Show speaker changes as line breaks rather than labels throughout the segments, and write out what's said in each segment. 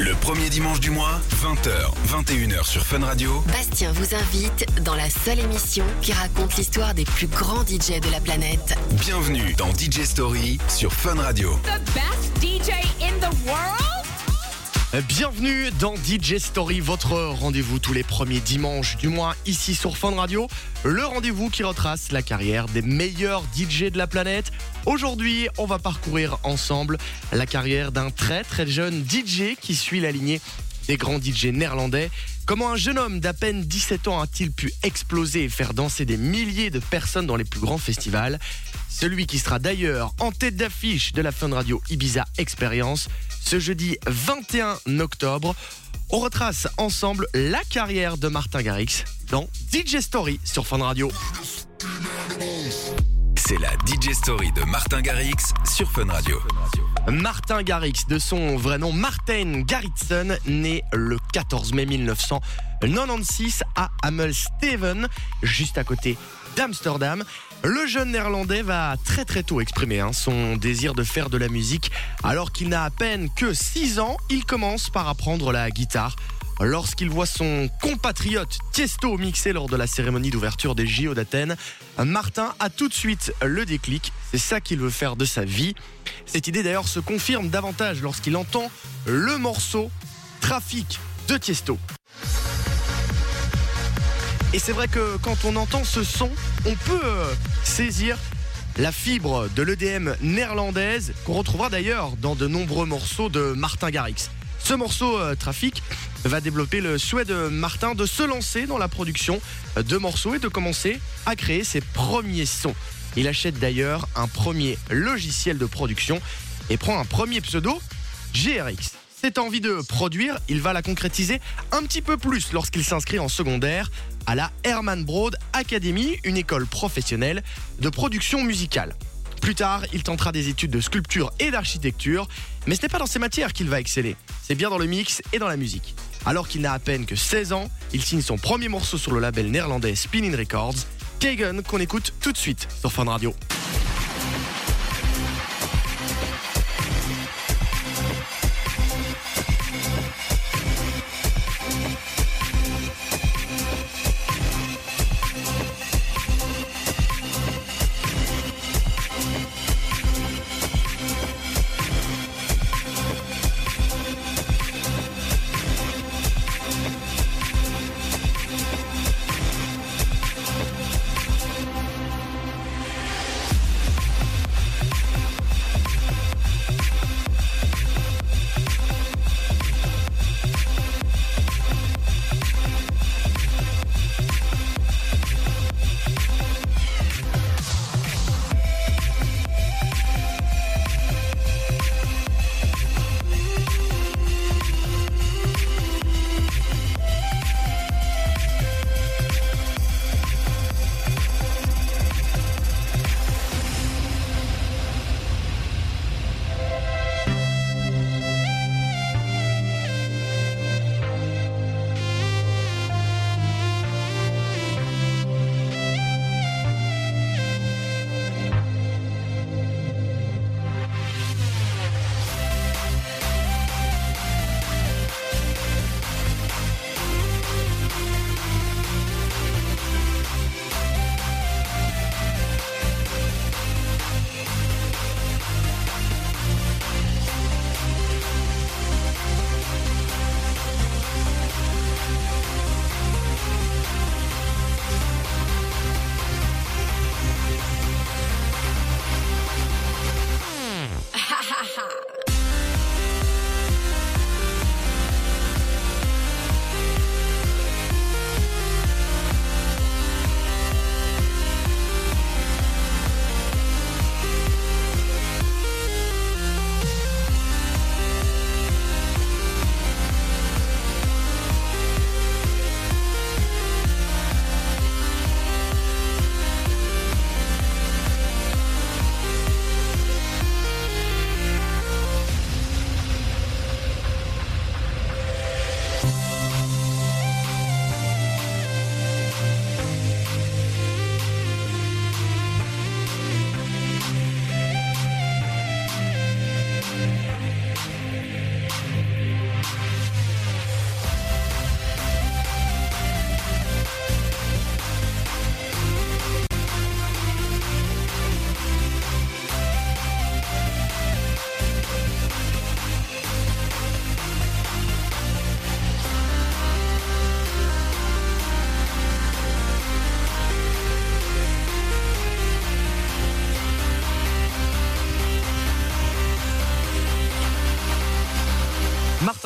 Le premier dimanche du mois, 20h, 21h sur Fun Radio.
Bastien vous invite dans la seule émission qui raconte l'histoire des plus grands DJ de la planète.
Bienvenue dans DJ Story sur Fun Radio.
the best DJ in the world?
Bienvenue dans DJ Story, votre rendez-vous tous les premiers dimanches du mois ici sur Fun Radio. Le rendez-vous qui retrace la carrière des meilleurs DJ de la planète. Aujourd'hui, on va parcourir ensemble la carrière d'un très très jeune DJ qui suit la lignée des grands DJ néerlandais. Comment un jeune homme d'à peine 17 ans a-t-il pu exploser et faire danser des milliers de personnes dans les plus grands festivals? Celui qui sera d'ailleurs en tête d'affiche de la Fun Radio Ibiza Experience ce jeudi 21 octobre. On retrace ensemble la carrière de Martin Garrix dans DJ Story sur Fun Radio.
C'est la DJ Story de Martin Garrix sur Fun Radio.
Martin Garrix, de son vrai nom Martin Garritsen, né le 14 mai 1996 à Amelsteven, juste à côté d'Amsterdam. Le jeune néerlandais va très très tôt exprimer hein, son désir de faire de la musique. Alors qu'il n'a à peine que 6 ans, il commence par apprendre la guitare. Lorsqu'il voit son compatriote Tiesto mixer lors de la cérémonie d'ouverture des JO d'Athènes, Martin a tout de suite le déclic. C'est ça qu'il veut faire de sa vie. Cette idée d'ailleurs se confirme davantage lorsqu'il entend le morceau Trafic de Tiesto. Et c'est vrai que quand on entend ce son, on peut euh, saisir la fibre de l'EDM néerlandaise qu'on retrouvera d'ailleurs dans de nombreux morceaux de Martin Garrix. Ce morceau euh, Trafic va développer le souhait de Martin de se lancer dans la production de morceaux et de commencer à créer ses premiers sons. Il achète d'ailleurs un premier logiciel de production et prend un premier pseudo, GRX. Cette envie de produire, il va la concrétiser un petit peu plus lorsqu'il s'inscrit en secondaire à la Herman Broad Academy, une école professionnelle de production musicale. Plus tard, il tentera des études de sculpture et d'architecture, mais ce n'est pas dans ces matières qu'il va exceller, c'est bien dans le mix et dans la musique. Alors qu'il n'a à peine que 16 ans, il signe son premier morceau sur le label néerlandais Spinning Records, Kagan, qu'on écoute tout de suite sur Fun Radio.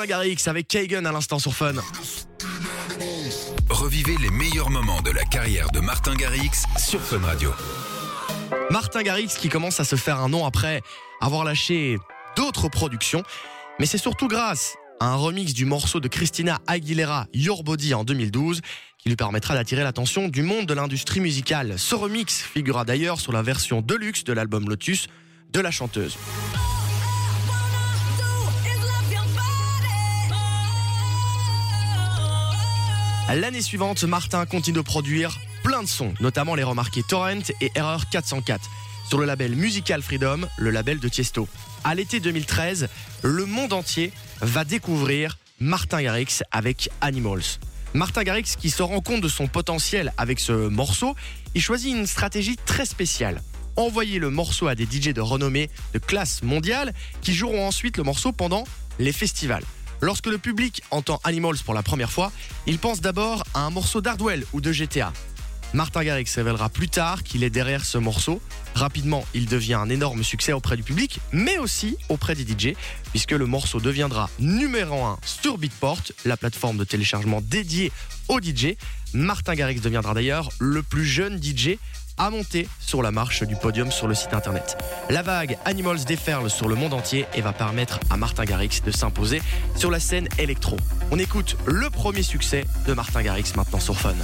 Garrix avec Kagan à l'instant sur Fun.
Revivez les meilleurs moments de la carrière de Martin Garrix sur Fun Radio.
Martin Garrix qui commence à se faire un nom après avoir lâché d'autres productions. Mais c'est surtout grâce à un remix du morceau de Christina Aguilera Your Body en 2012 qui lui permettra d'attirer l'attention du monde de l'industrie musicale. Ce remix figurera d'ailleurs sur la version deluxe de l'album Lotus de la chanteuse. L'année suivante, Martin continue de produire plein de sons, notamment les remarqués Torrent et Error 404, sur le label Musical Freedom, le label de Tiesto. À l'été 2013, le monde entier va découvrir Martin Garrix avec Animals. Martin Garrix qui se rend compte de son potentiel avec ce morceau, il choisit une stratégie très spéciale. Envoyer le morceau à des DJ de renommée de classe mondiale qui joueront ensuite le morceau pendant les festivals. Lorsque le public entend Animals pour la première fois, il pense d'abord à un morceau d'Hardwell ou de GTA. Martin Garrix révélera plus tard qu'il est derrière ce morceau. Rapidement, il devient un énorme succès auprès du public, mais aussi auprès des DJ, puisque le morceau deviendra numéro 1 sur Beatport, la plateforme de téléchargement dédiée aux DJ. Martin Garrix deviendra d'ailleurs le plus jeune DJ à monter sur la marche du podium sur le site internet. La vague Animals déferle sur le monde entier et va permettre à Martin Garrix de s'imposer sur la scène électro. On écoute le premier succès de Martin Garrix maintenant sur Fun.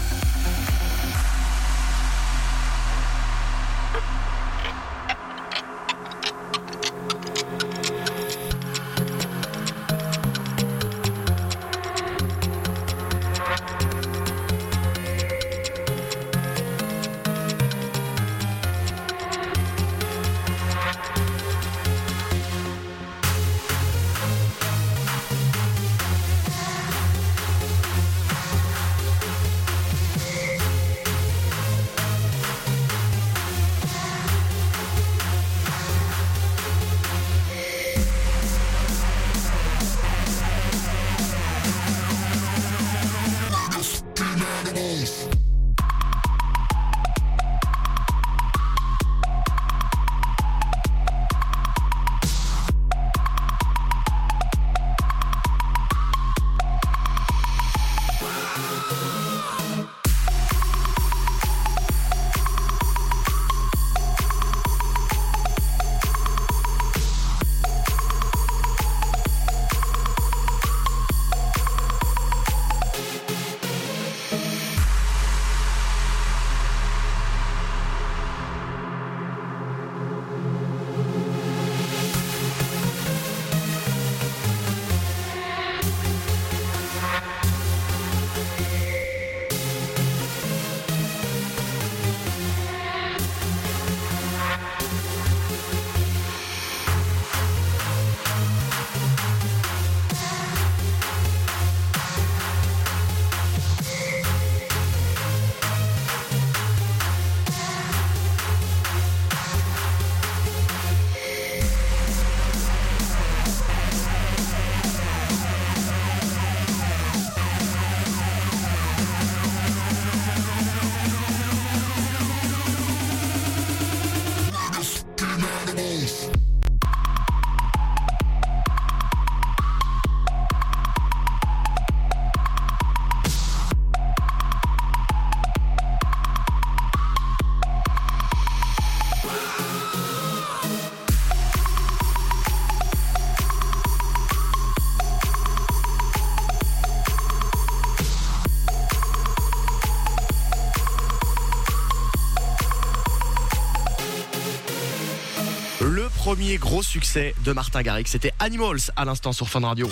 Premier gros succès de Martin Garrix, c'était Animals à l'instant sur Fun Radio.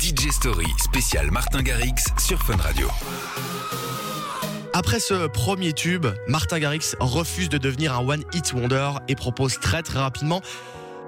DJ Story spécial Martin Garrix sur Fun Radio.
Après ce premier tube, Martin Garrix refuse de devenir un One Hit Wonder et propose très très rapidement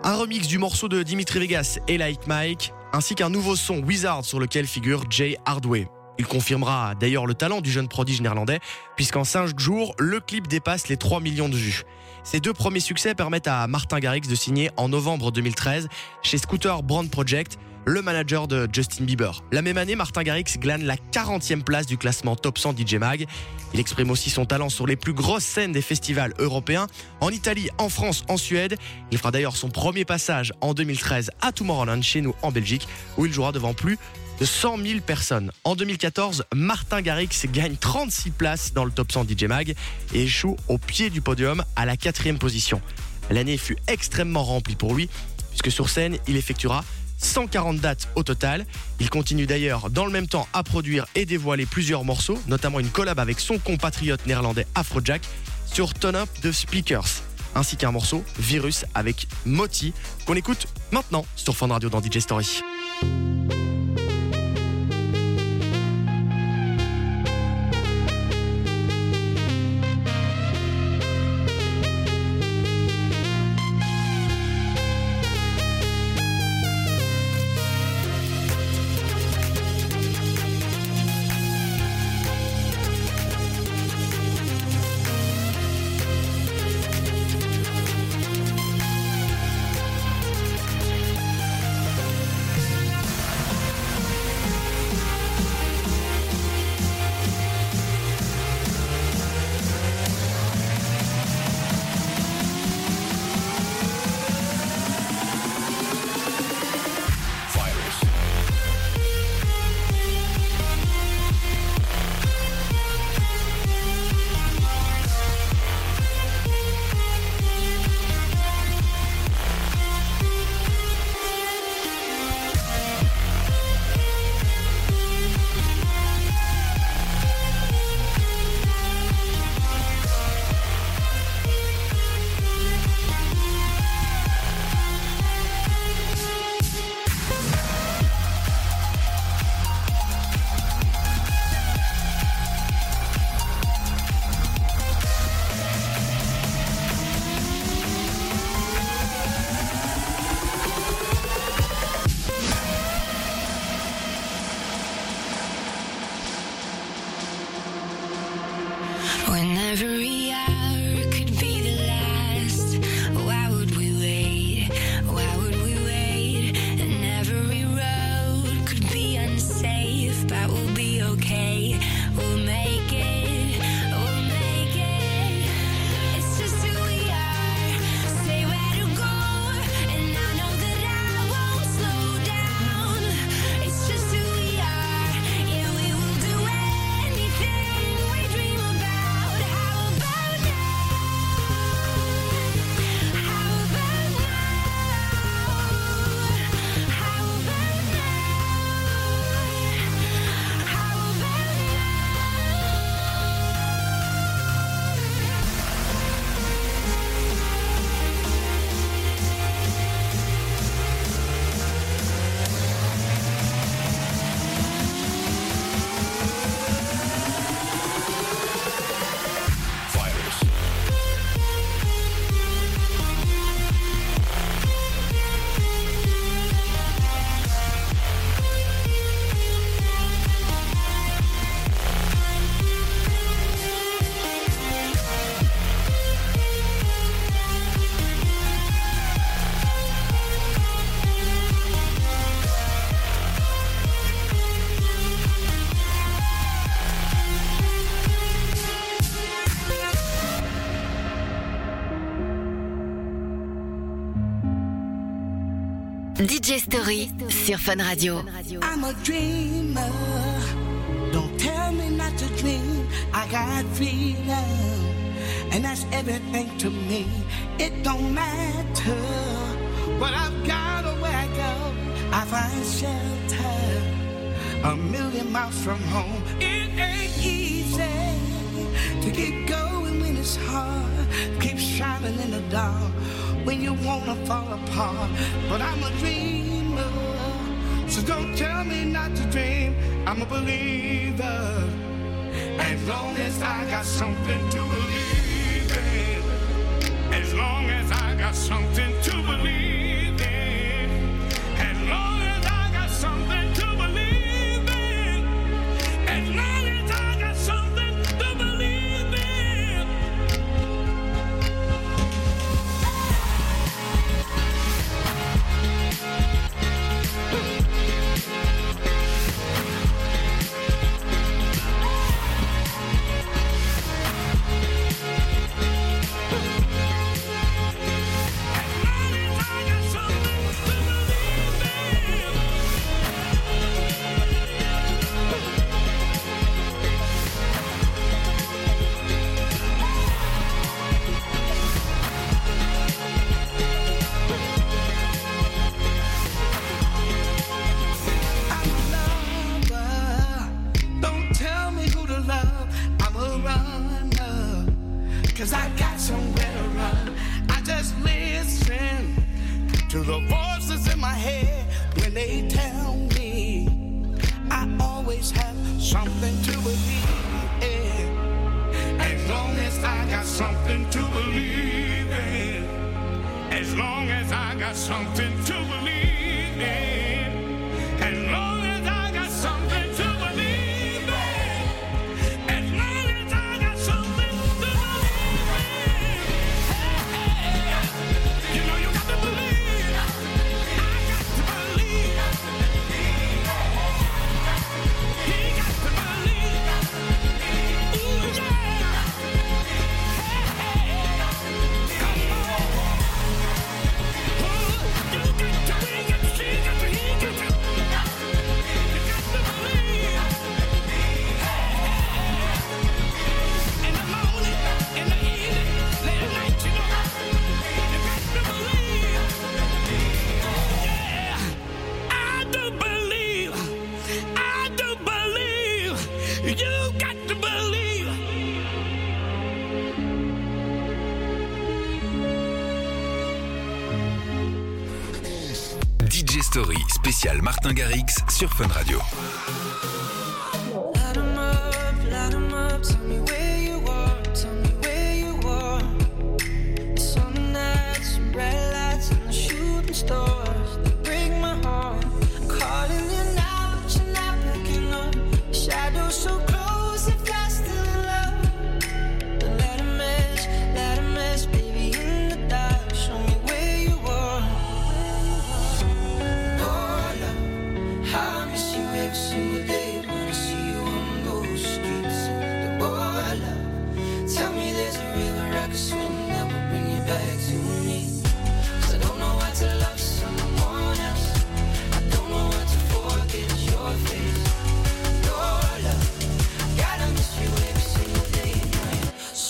un remix du morceau de Dimitri Vegas et Like Mike, ainsi qu'un nouveau son Wizard sur lequel figure Jay Hardway. Il confirmera d'ailleurs le talent du jeune prodige néerlandais, puisqu'en 5 jours, le clip dépasse les 3 millions de vues. Ces deux premiers succès permettent à Martin Garrix de signer en novembre 2013 chez Scooter Brand Project, le manager de Justin Bieber. La même année, Martin Garrix glane la 40e place du classement Top 100 DJ Mag. Il exprime aussi son talent sur les plus grosses scènes des festivals européens, en Italie, en France, en Suède. Il fera d'ailleurs son premier passage en 2013 à Tomorrowland chez nous en Belgique, où il jouera devant plus de 100 000 personnes. En 2014, Martin Garrix gagne 36 places dans le top 100 DJ Mag et échoue au pied du podium à la quatrième position. L'année fut extrêmement remplie pour lui, puisque sur scène, il effectuera 140 dates au total. Il continue d'ailleurs dans le même temps à produire et dévoiler plusieurs morceaux, notamment une collab avec son compatriote néerlandais Afrojack sur Turn Up the Speakers, ainsi qu'un morceau Virus avec Moti qu'on écoute maintenant sur Fun Radio dans DJ Story.
DJ Story sur Fun Radio.
I'm a dreamer. Don't tell me not to dream. I got freedom. And that's everything to me. It don't matter what I've got or where I go. I find shelter a million miles from home. It ain't easy to keep going when it's hard. Keep shining in the dark when you wanna fall apart. But I'm a dreamer. So don't tell me not to dream. I'm a believer. As long as I got something to believe in. As long as I got something to believe
Martin Garrix sur Fun Radio.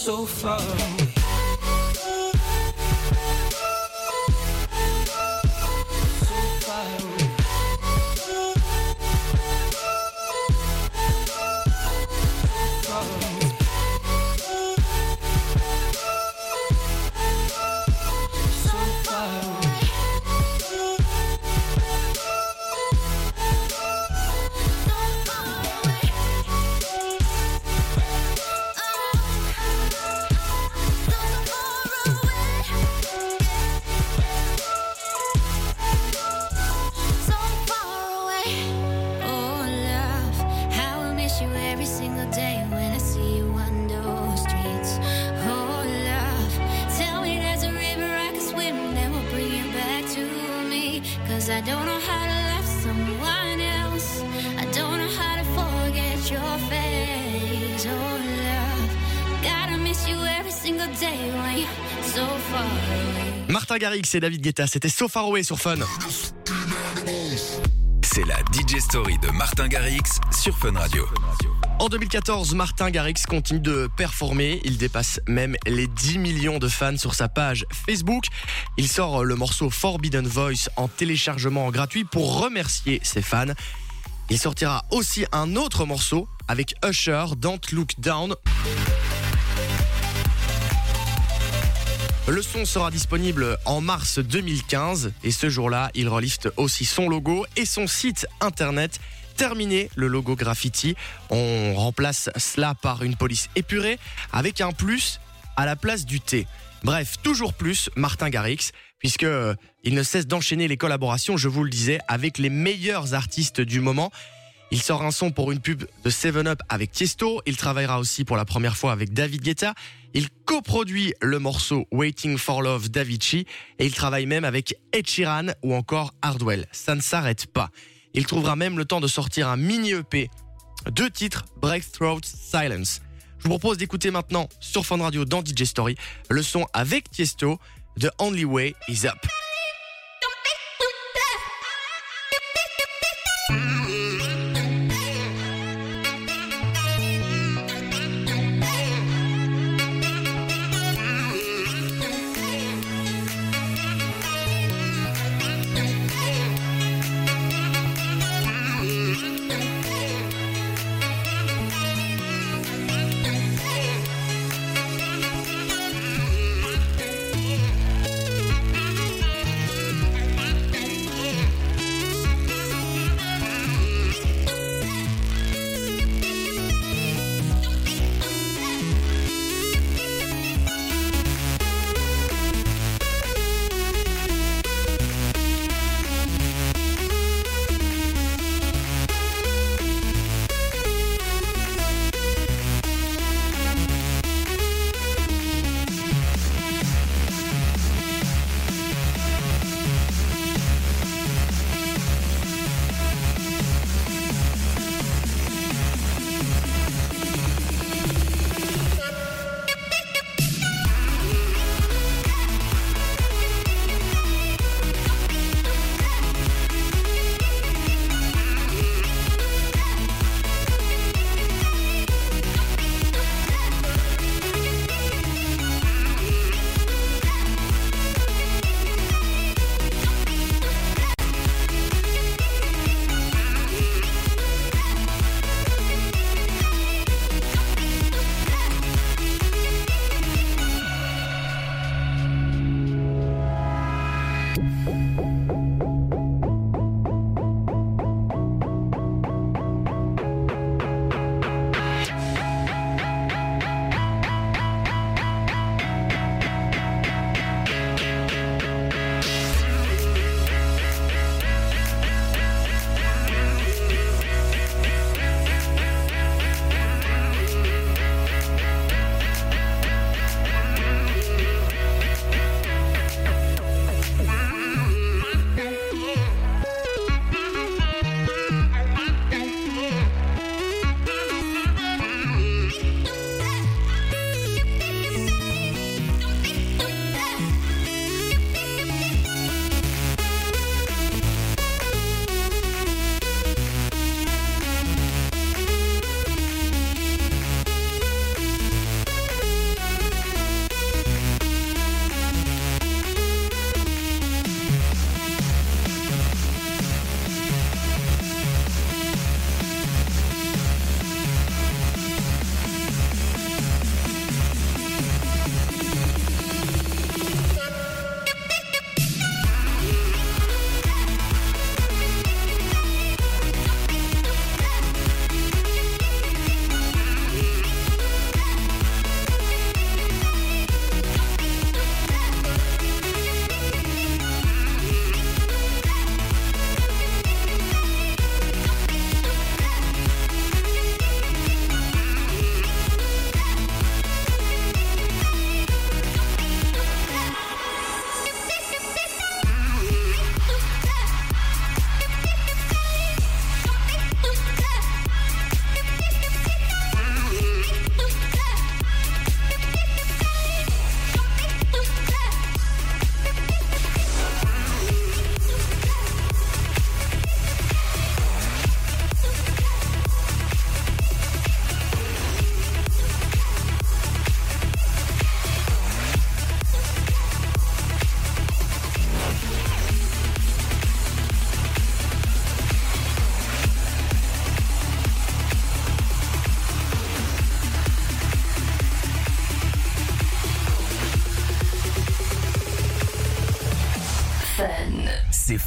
So far
Martin Garrix et David Guetta, c'était So Far Away sur Fun.
C'est la DJ Story de Martin Garrix sur Fun Radio.
En 2014, Martin Garrix continue de performer. Il dépasse même les 10 millions de fans sur sa page Facebook. Il sort le morceau Forbidden Voice en téléchargement gratuit pour remercier ses fans. Il sortira aussi un autre morceau avec Usher, Don't Look Down. Le son sera disponible en mars 2015 et ce jour-là, il reliste aussi son logo et son site internet. Terminé le logo graffiti, on remplace cela par une police épurée avec un plus à la place du T. Bref, toujours plus Martin Garrix, puisque euh, il ne cesse d'enchaîner les collaborations, je vous le disais, avec les meilleurs artistes du moment. Il sort un son pour une pub de 7-Up avec Tiesto. Il travaillera aussi pour la première fois avec David Guetta. Il coproduit le morceau Waiting for Love d'Avicii. Et il travaille même avec Ed ou encore Hardwell. Ça ne s'arrête pas. Il trouvera même le temps de sortir un mini EP. Deux titres, Breakthrough Silence. Je vous propose d'écouter maintenant sur Fun Radio dans DJ Story le son avec Tiesto The Only Way Is Up.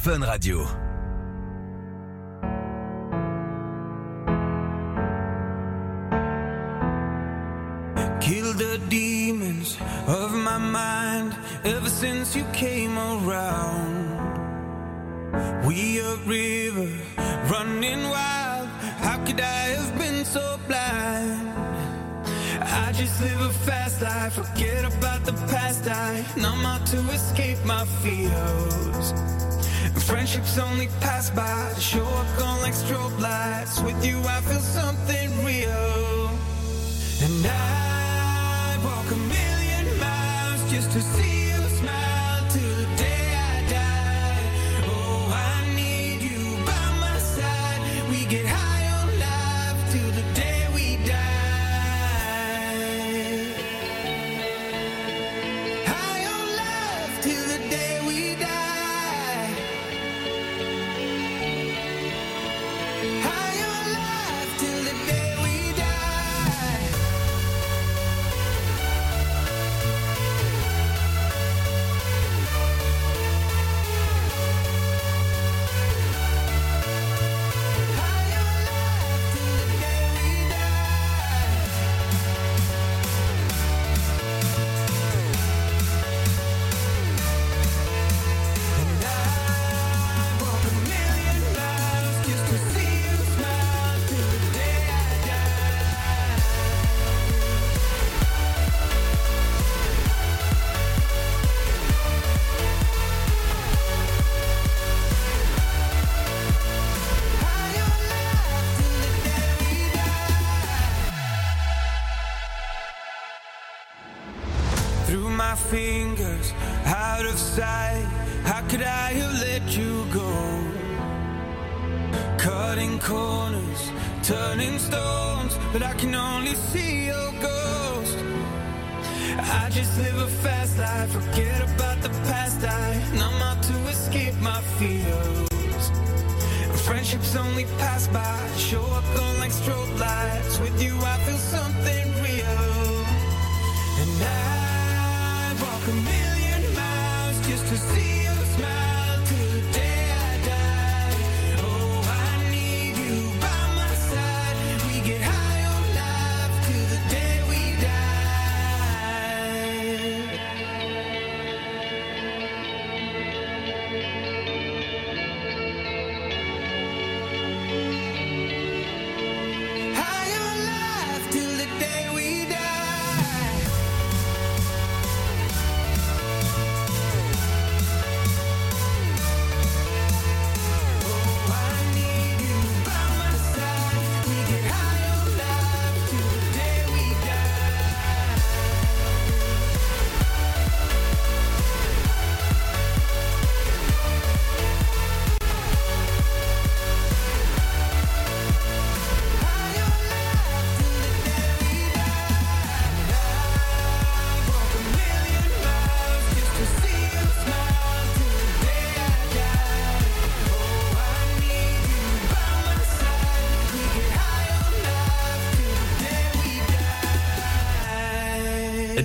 Fun Radio.
Kill the demons of my mind ever since you came around. We a river running wild. How could I have been so blind? I just live a fast life, forget about the past. I numb out to escape my fears. Friendships only pass by, show up gone like strobe lights. With you, I feel something real. And I walk a million miles just to see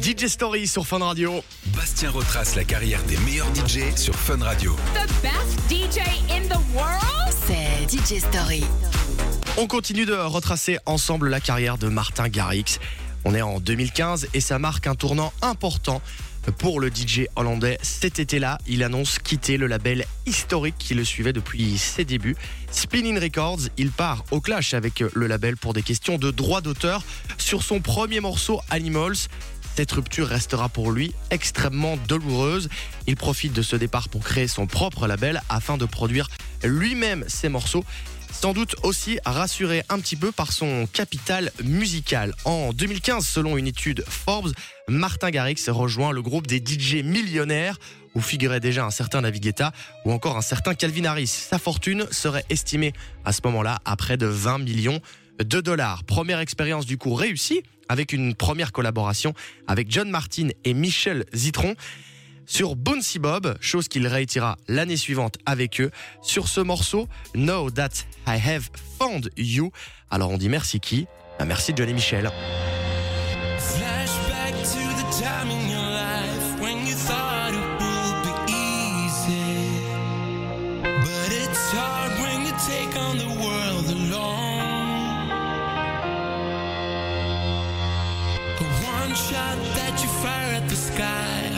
DJ Story sur Fun Radio.
Bastien retrace la carrière des meilleurs DJ sur Fun Radio.
The best DJ in the world?
C'est DJ Story.
On continue de retracer ensemble la carrière de Martin Garrix. On est en 2015 et ça marque un tournant important pour le DJ hollandais. Cet été-là, il annonce quitter le label historique qui le suivait depuis ses débuts. Spinning Records, il part au clash avec le label pour des questions de droit d'auteur sur son premier morceau Animals. Cette rupture restera pour lui extrêmement douloureuse. Il profite de ce départ pour créer son propre label afin de produire lui-même ses morceaux. Sans doute aussi rassuré un petit peu par son capital musical. En 2015, selon une étude Forbes, Martin Garrix rejoint le groupe des DJ millionnaires où figurait déjà un certain David ou encore un certain Calvin Harris. Sa fortune serait estimée à ce moment-là à près de 20 millions de dollars. Première expérience du coup réussie avec une première collaboration avec John Martin et Michel Zitron sur Bouncy Bob, chose qu'il réitira l'année suivante avec eux, sur ce morceau Know That I Have Found You. Alors on dit merci qui? Ah, Merci Johnny Michel.
Flashback to the time in your life when you thought
shot that you fire at the sky,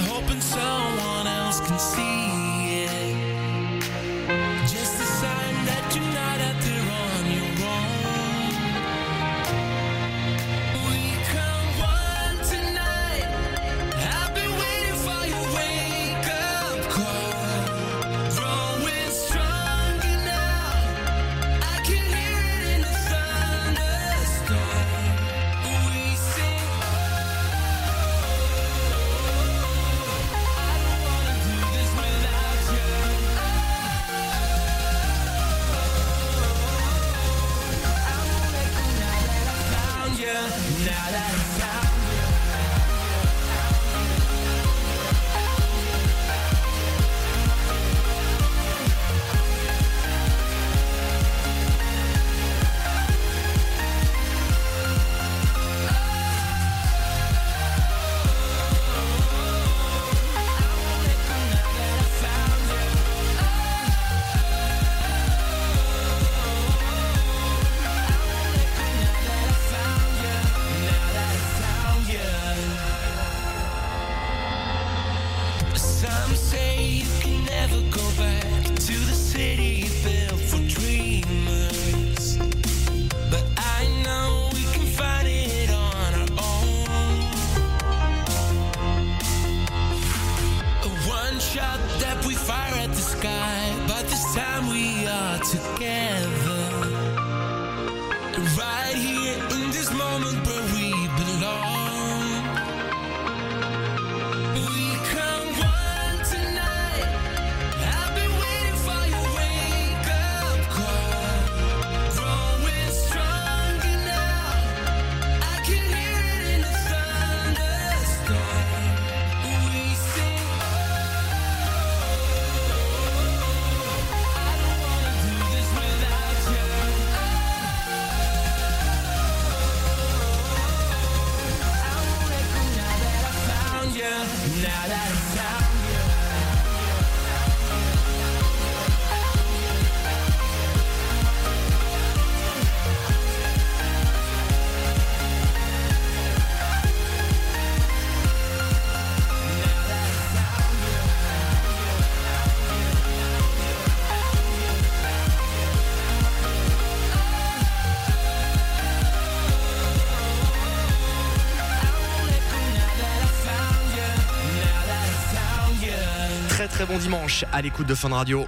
bon dimanche à l'écoute de Fun Radio.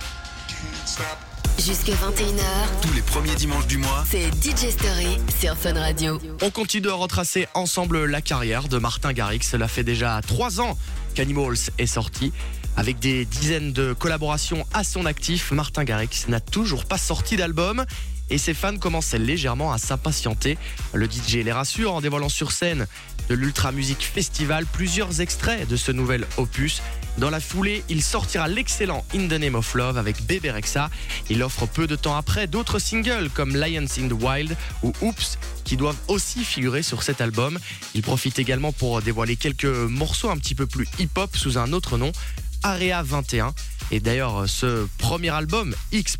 Jusque 21h,
Tous les premiers dimanches du mois,
c'est DJ Story sur Fun Radio.
On continue de retracer ensemble la carrière de Martin Garrix. Cela fait déjà trois ans qu'Animals est sorti. Avec des dizaines de collaborations à son actif, Martin Garrix n'a toujours pas sorti d'album. Et ses fans commencent légèrement à s'impatienter. Le DJ les rassure en dévoilant sur scène de l'Ultra Music Festival plusieurs extraits de ce nouvel opus. Dans la foulée, il sortira l'excellent In the Name of Love avec Bebe Rexha. Il offre peu de temps après d'autres singles comme Lions in the Wild ou Oops qui doivent aussi figurer sur cet album. Il profite également pour dévoiler quelques morceaux un petit peu plus hip-hop sous un autre nom, Area 21. Et d'ailleurs, ce premier album, X,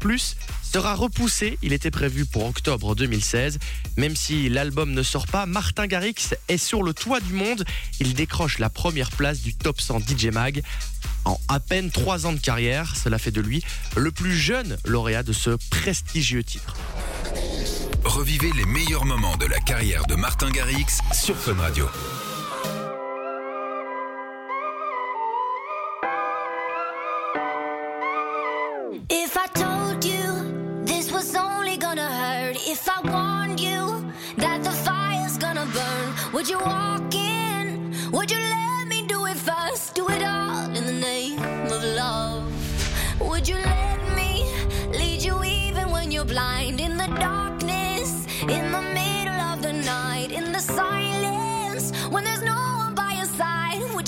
sera repoussé. Il était prévu pour octobre 2016. Même si l'album ne sort pas, Martin Garrix est sur le toit du monde. Il décroche la première place du top 100 DJ Mag. En à peine trois ans de carrière, cela fait de lui le plus jeune lauréat de ce prestigieux titre.
revivez les meilleurs moments de la carrière de Martin Garrix sur Fun Radio.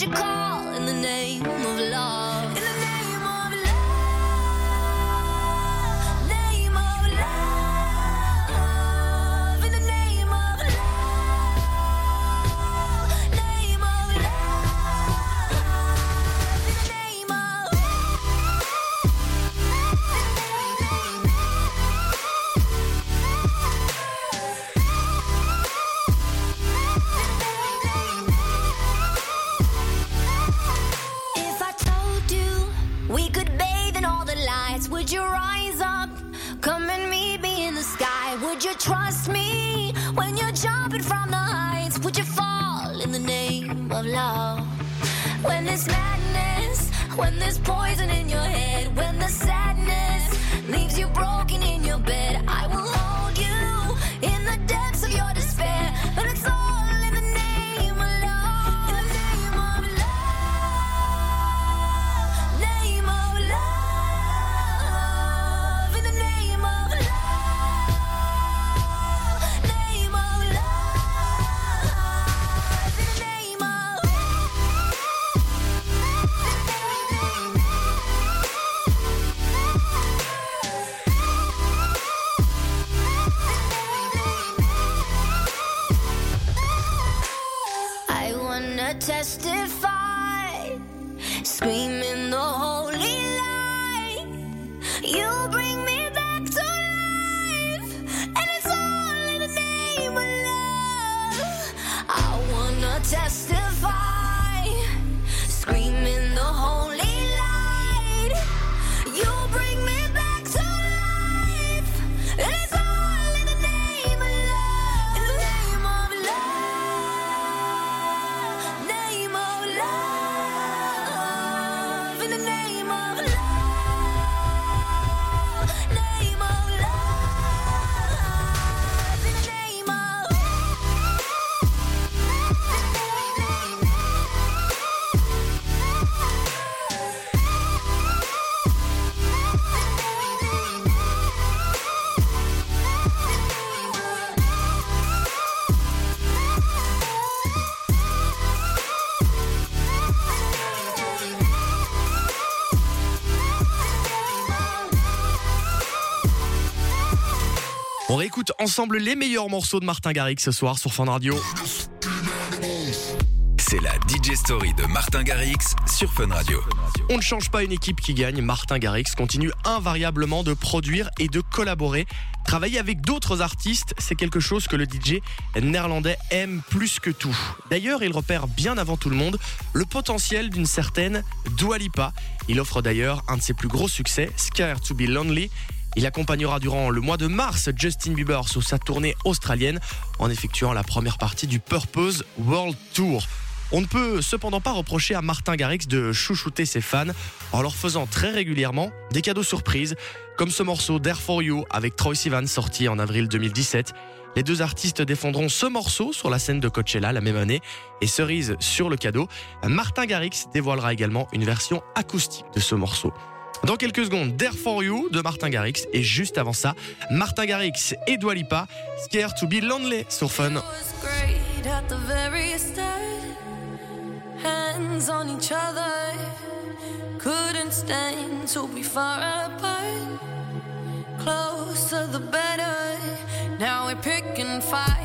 You call in the name of love?
Love? When there's madness, when there's poison in your head, when the sadness leaves you broken in your bed, I will
Ensemble les meilleurs morceaux de Martin Garrix ce soir sur Fun Radio.
C'est la DJ Story de Martin Garrix sur Fun Radio.
On ne change pas une équipe qui gagne. Martin Garrix continue invariablement de produire et de collaborer. Travailler avec d'autres artistes, c'est quelque chose que le DJ néerlandais aime plus que tout. D'ailleurs, il repère bien avant tout le monde le potentiel d'une certaine Dua Lipa. Il offre d'ailleurs un de ses plus gros succès, Scared to be Lonely. Il accompagnera durant le mois de mars Justin Bieber sur sa tournée australienne en effectuant la première partie du Purpose World Tour. On ne peut cependant pas reprocher à Martin Garrix de chouchouter ses fans en leur faisant très régulièrement des cadeaux surprises, comme ce morceau Dare for You avec Troy Sivan sorti en avril 2017. Les deux artistes défendront ce morceau sur la scène de Coachella la même année et cerise sur le cadeau, Martin Garrix dévoilera également une version acoustique de ce morceau. Dans quelques secondes, Dare for You de Martin Garrix et juste avant ça, Martin Garrix et Dua Lipa, Scared to be Lonely sur Fun.
Hands on each other, couldn't stand to be far apart. Closer the better. Now we're picking fights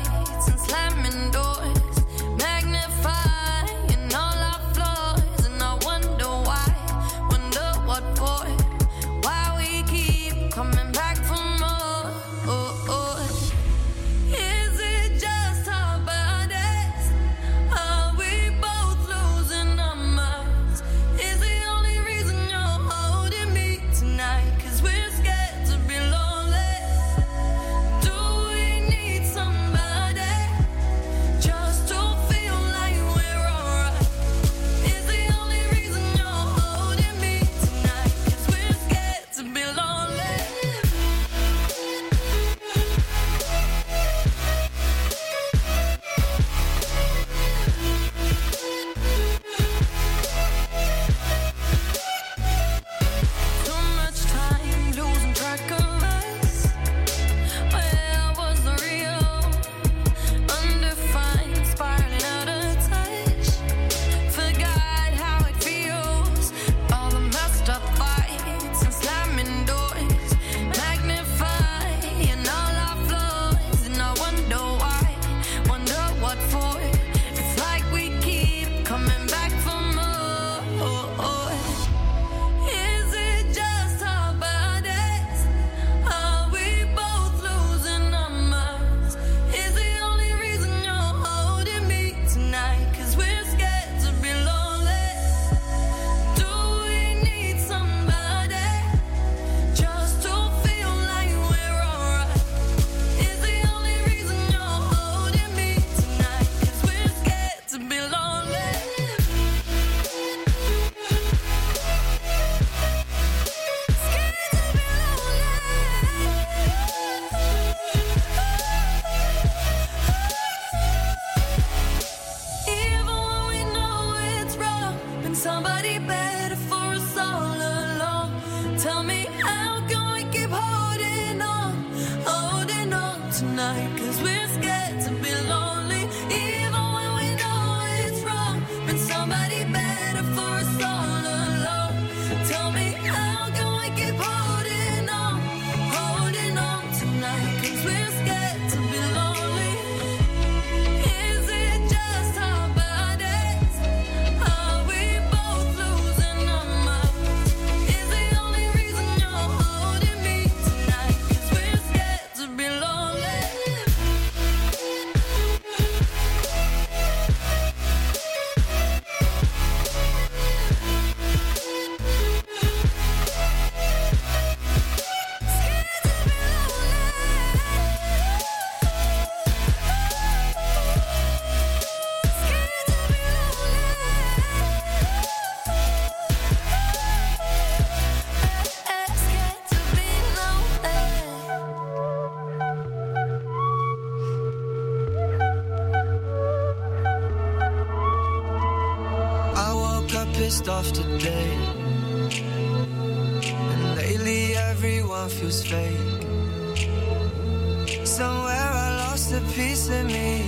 me.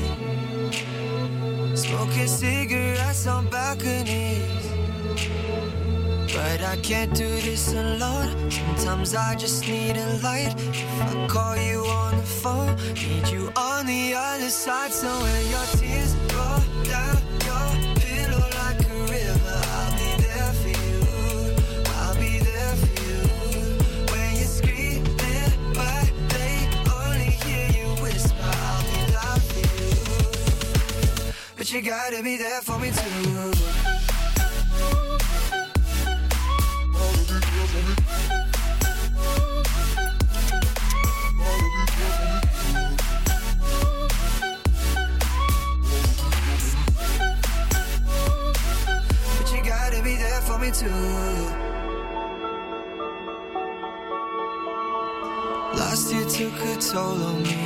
Smoking cigarettes on balconies. But I can't do this alone. Sometimes I just need a light. If I call you on the phone, need you on the other side. So when your tears roll down you. Gotta be there for me too. But you gotta be there for me too. Last year took a toll on me.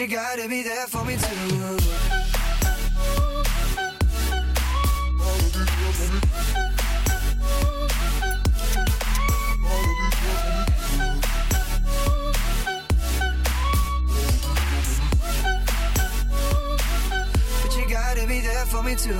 you. Gotta be there for me too. But you gotta be there for me too.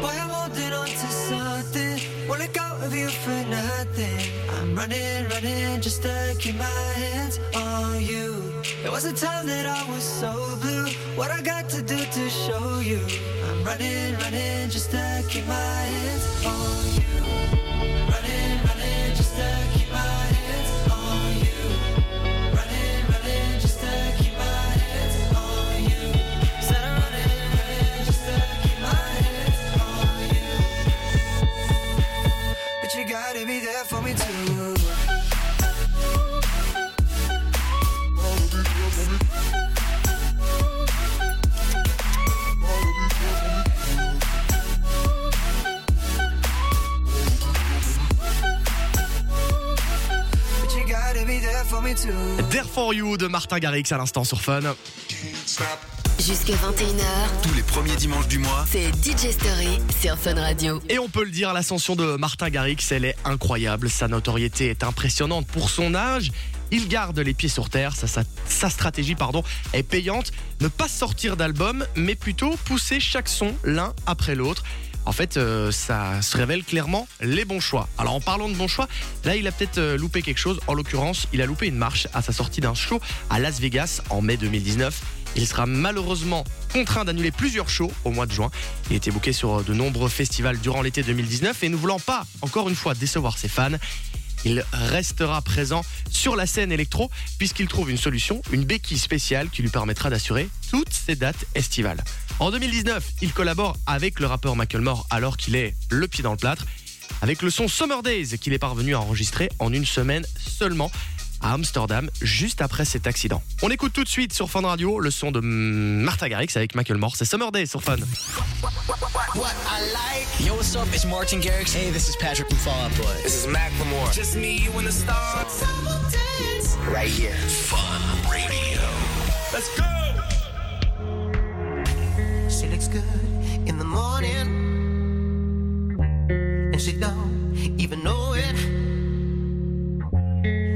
Boy, I'm holding on to something. Won't let go of you for nothing. I'm running, running just to keep my hands on you. There was a time that I was so blue. What I got to do to show you? I'm running, running just to keep my hands on you. There for You
de Martin Garrix à l'instant sur Fun.
Jusqu'à 21h,
Tous les premiers dimanches du mois,
c'est DJ Story sur Fun Radio.
Et on peut le dire, l'ascension de Martin Garrix, elle est incroyable. Sa notoriété est impressionnante pour son âge. Il garde les pieds sur terre, sa, sa- sa stratégie pardon, est payante. Ne pas sortir d'album, mais plutôt pousser chaque son l'un après l'autre. En fait, euh, ça se révèle clairement les bons choix. Alors en parlant de bons choix, là il a peut-être euh, loupé quelque chose. En l'occurrence, il a loupé une marche à sa sortie d'un show à Las Vegas en mai 2019. Il sera malheureusement contraint d'annuler plusieurs shows au mois de juin. Il était booké sur de nombreux festivals durant l'été 2019 et ne voulant pas, encore une fois, décevoir ses fans, il restera présent sur la scène électro puisqu'il trouve une solution, une béquille spéciale qui lui permettra d'assurer toutes ses dates estivales. En 2019, il collabore avec le rappeur Macklemore alors qu'il est le pied dans le plâtre avec le son Summer Days qu'il est parvenu à enregistrer en une semaine seulement à Amsterdam juste après cet accident. On écoute tout de suite sur Fun Radio le son de Martha Garrix avec Macklemore, c'est Summer Days sur Fun.
Yo, what's up? It's Martin Garrix. Hey, this is Patrick from Fall Out Boy.
This is Macklemore. Just me, you, and the stars.
Right here.
Fun Radio.
Let's go.
She looks good in the morning, and she don't even know it.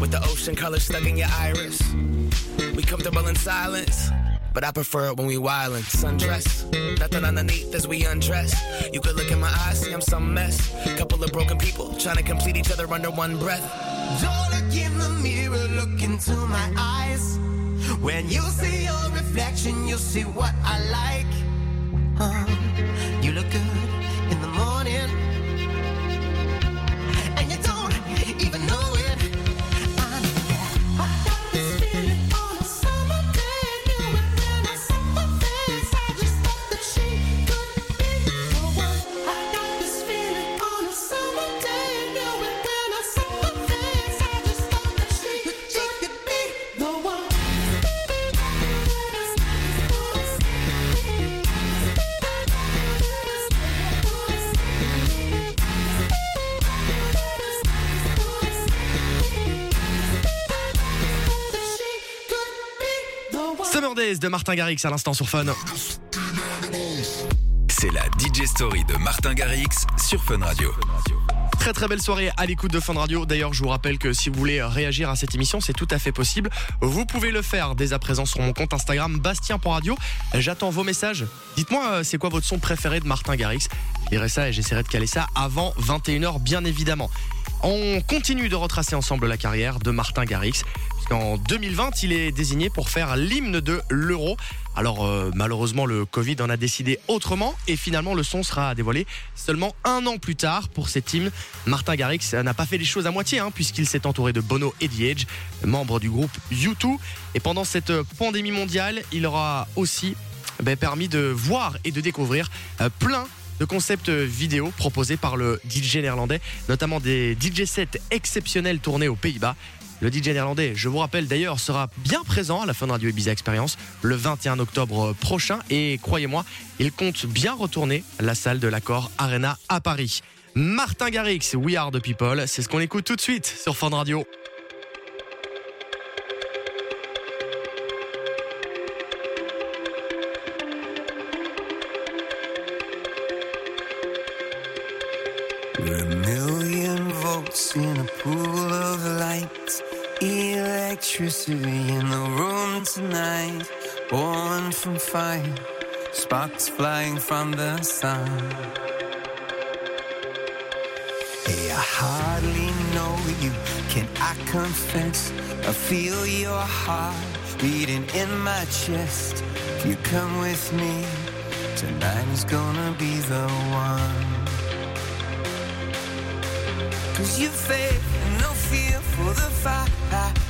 With the ocean color stuck in your iris. We comfortable in silence, but I prefer it when we wildin'. Sundress, nothing underneath as we undress. You could look in my eyes, see I'm some mess. Couple of broken people trying to complete each other under one breath.
Don't look in the mirror, look into my eyes. When you see your reflection, you'll see what I like. Summer
Days de Martin Garrix à l'instant sur Fun.
C'est la DJ Story de Martin Garrix sur Fun Radio.
Très très belle soirée à l'écoute de Fun Radio. D'ailleurs, je vous rappelle que si vous voulez réagir à cette émission, c'est tout à fait possible. Vous pouvez le faire dès à présent sur mon compte Instagram bastien.radio. J'attends vos messages. Dites-moi, euh, c'est quoi votre son préféré de Martin Garrix? Je dirai ça et j'essaierai de caler ça avant 21h, bien évidemment. On continue de retracer ensemble la carrière de Martin Garrix. En 2020, il est désigné pour faire l'hymne de l'euro. Alors euh, malheureusement, le Covid en a décidé autrement et finalement le son sera dévoilé seulement un an plus tard pour cet hymne. Martin Garrix n'a pas fait les choses à moitié hein, puisqu'il s'est entouré de Bono et The Edge, membres du groupe U2. Et pendant cette pandémie mondiale, il aura aussi ben, permis de voir et de découvrir euh, plein de concepts vidéo proposés par le DJ néerlandais, notamment des DJ sets exceptionnels tournés aux Pays-Bas. Le DJ néerlandais, je vous rappelle d'ailleurs, sera bien présent à la Fun Radio Ibiza Experience le 21 octobre prochain et croyez-moi, il compte bien retourner la salle de l'accord Arena à Paris. Martin Garrix, We Are the People, c'est ce qu'on écoute tout de suite sur Fun Radio.
Electricity in the room tonight. Born from fire. Sparks flying from the sun. Hey, I hardly know you. Can I confess? I feel your heart beating in my chest. If you come with me, tonight is gonna be the one. Cause you faith and no fear for the fight.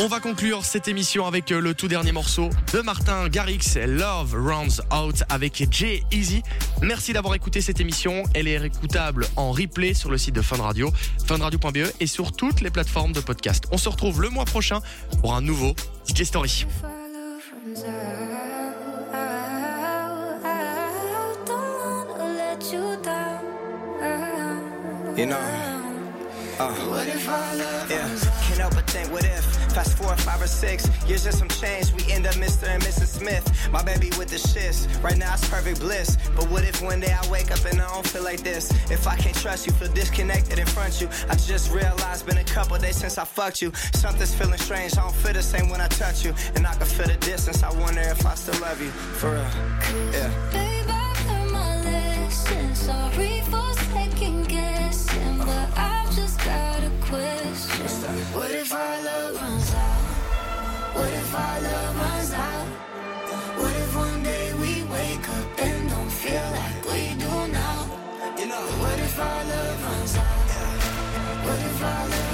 On va conclure cette émission avec euh, le tout dernier morceau de Martin Garrix, Love Runs Out avec Jay Easy. Merci d'avoir écouté cette émission. Elle est écoutable en replay sur le site de Fun Radio, funradio.be et sur toutes les plateformes de podcast. On se retrouve le mois prochain pour un nouveau DJ Story.
You know. Uh, yeah, can't help but think, what if? Fast forward five or six years and some change, we end up Mr. and Mrs. Smith. My baby with the shits, right now it's perfect bliss. But what if one day I wake up and I don't feel like this? If I can't trust you, feel disconnected in front of you. I just realized, been a couple days since I fucked you. Something's feeling strange, I don't feel the same when I touch you. And I can feel the distance, I wonder if I still love you. For real, yeah.
Babe, I my lesson. Sorry for second guessing, but I've What if our love runs out? What if our love runs out? What if one day we wake up and don't feel like we do now? What if our love runs out? What if our love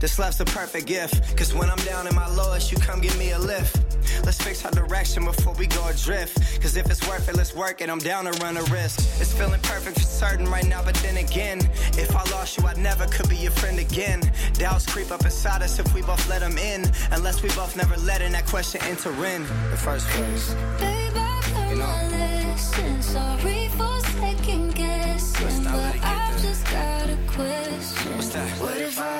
this love's the perfect gift? Cause when I'm down in my lowest, you come give me a lift. Let's fix our direction before we go adrift. Cause if it's worth it, let's work it. I'm down to run a risk. It's feeling perfect for certain right now, but then again, if I lost you, I never could be your friend again. Doubts creep up inside us if we both let them in. Unless we both never let in that question enter in the first place.
Babe, I learned my lesson. Sorry for second guessing, but I've just got a question.
What's that?
What if our